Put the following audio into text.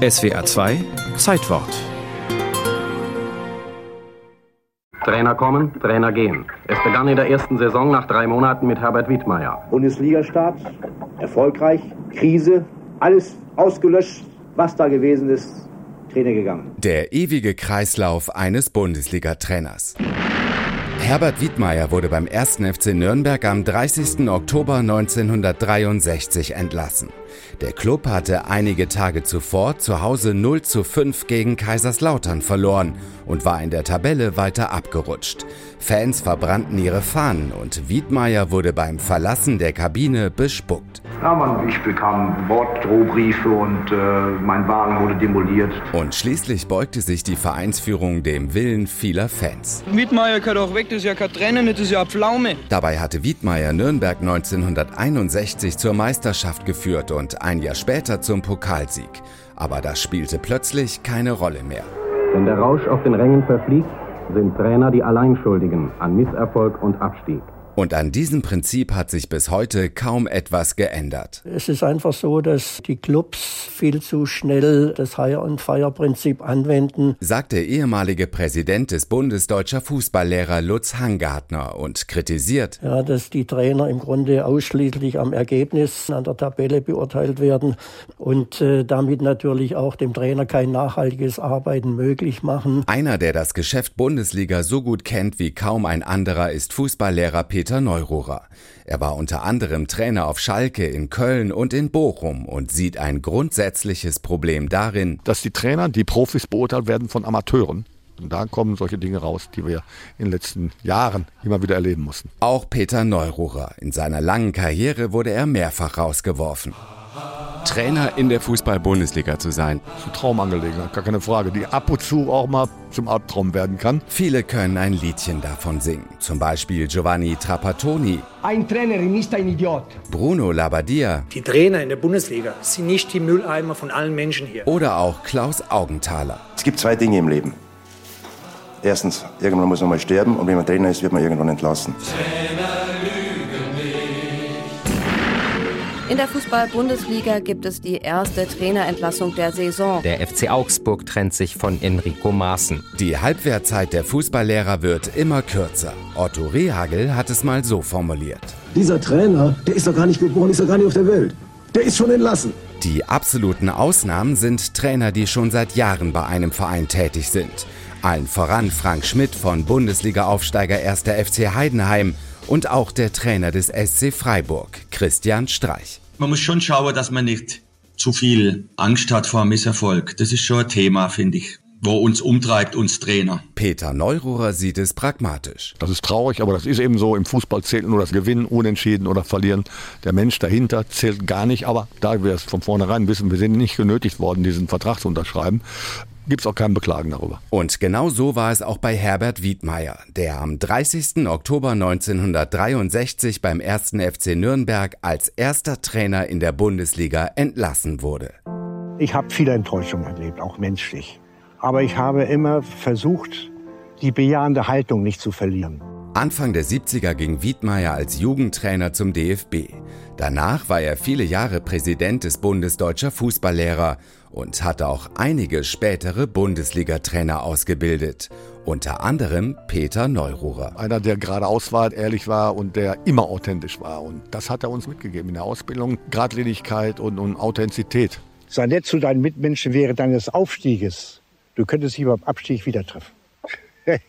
SWR 2 Zeitwort. Trainer kommen, Trainer gehen. Es begann in der ersten Saison nach drei Monaten mit Herbert Wiedmeier. Bundesliga-Start, erfolgreich, Krise, alles ausgelöscht, was da gewesen ist, Trainer gegangen. Der ewige Kreislauf eines Bundesliga-Trainers. Herbert Wiedmeier wurde beim 1. FC Nürnberg am 30. Oktober 1963 entlassen. Der Club hatte einige Tage zuvor zu Hause 0 zu 5 gegen Kaiserslautern verloren und war in der Tabelle weiter abgerutscht. Fans verbrannten ihre Fahnen und Wiedmeier wurde beim Verlassen der Kabine bespuckt. Ja, man, ich bekam Wortdrohbriefe und äh, mein Wagen wurde demoliert. Und schließlich beugte sich die Vereinsführung dem Willen vieler Fans. Wiedmeier kann doch weg, das ist ja kein Trainer, das ist ja Pflaume. Dabei hatte Wiedmeier Nürnberg 1961 zur Meisterschaft geführt und ein Jahr später zum Pokalsieg. Aber das spielte plötzlich keine Rolle mehr. Wenn der Rausch auf den Rängen verfliegt, sind Trainer die Alleinschuldigen an Misserfolg und Abstieg. Und an diesem Prinzip hat sich bis heute kaum etwas geändert. Es ist einfach so, dass die Clubs viel zu schnell das Hire-and-Fire-Prinzip anwenden, sagt der ehemalige Präsident des Bundes deutscher Fußballlehrer Lutz Hangartner und kritisiert, ja, dass die Trainer im Grunde ausschließlich am Ergebnis an der Tabelle beurteilt werden und äh, damit natürlich auch dem Trainer kein nachhaltiges Arbeiten möglich machen. Einer, der das Geschäft Bundesliga so gut kennt wie kaum ein anderer, ist Fußballlehrer Peter Neururer. Er war unter anderem Trainer auf Schalke, in Köln und in Bochum und sieht ein grundsätzliches Problem darin, dass die Trainer, die Profis beurteilt werden von Amateuren. Und da kommen solche Dinge raus, die wir in den letzten Jahren immer wieder erleben mussten. Auch Peter Neururer. In seiner langen Karriere wurde er mehrfach rausgeworfen. Trainer in der Fußball-Bundesliga zu sein. Das ist eine Traumangelegenheit, gar keine Frage, die ab und zu auch mal zum Albtraum werden kann. Viele können ein Liedchen davon singen. Zum Beispiel Giovanni Trapattoni. Ein Trainer ist ein Idiot. Bruno Labbadia. Die Trainer in der Bundesliga sind nicht die Mülleimer von allen Menschen hier. Oder auch Klaus Augenthaler. Es gibt zwei Dinge im Leben. Erstens, irgendwann muss man mal sterben und wenn man Trainer ist, wird man irgendwann entlassen. Trainer. In der Fußball-Bundesliga gibt es die erste Trainerentlassung der Saison. Der FC Augsburg trennt sich von Enrico Maaßen. Die Halbwertzeit der Fußballlehrer wird immer kürzer. Otto Rehagel hat es mal so formuliert. Dieser Trainer, der ist doch gar nicht geboren, ist doch gar nicht auf der Welt. Der ist schon entlassen. Die absoluten Ausnahmen sind Trainer, die schon seit Jahren bei einem Verein tätig sind. Allen voran Frank Schmidt von Bundesliga-Aufsteiger 1. FC Heidenheim und auch der Trainer des SC Freiburg, Christian Streich. Man muss schon schauen, dass man nicht zu viel Angst hat vor Misserfolg. Das ist schon ein Thema, finde ich wo uns umtreibt, uns Trainer. Peter Neururer sieht es pragmatisch. Das ist traurig, aber das ist eben so. Im Fußball zählt nur das Gewinnen, Unentschieden oder Verlieren. Der Mensch dahinter zählt gar nicht, aber da wir es von vornherein wissen, wir sind nicht genötigt worden, diesen Vertrag zu unterschreiben, gibt es auch kein Beklagen darüber. Und genau so war es auch bei Herbert Wiedmeier, der am 30. Oktober 1963 beim 1. FC Nürnberg als erster Trainer in der Bundesliga entlassen wurde. Ich habe viele Enttäuschungen erlebt, auch menschlich. Aber ich habe immer versucht, die bejahende Haltung nicht zu verlieren. Anfang der 70er ging Wiedmeier als Jugendtrainer zum DFB. Danach war er viele Jahre Präsident des Bundes deutscher Fußballlehrer und hat auch einige spätere Bundesliga-Trainer ausgebildet. Unter anderem Peter Neururer. Einer, der geradeaus war, ehrlich war und der immer authentisch war. Und das hat er uns mitgegeben in der Ausbildung. Gradlinigkeit und, und Authentizität. Sei nett zu deinen Mitmenschen während deines Aufstieges. Du könntest sie beim Abstieg wieder treffen.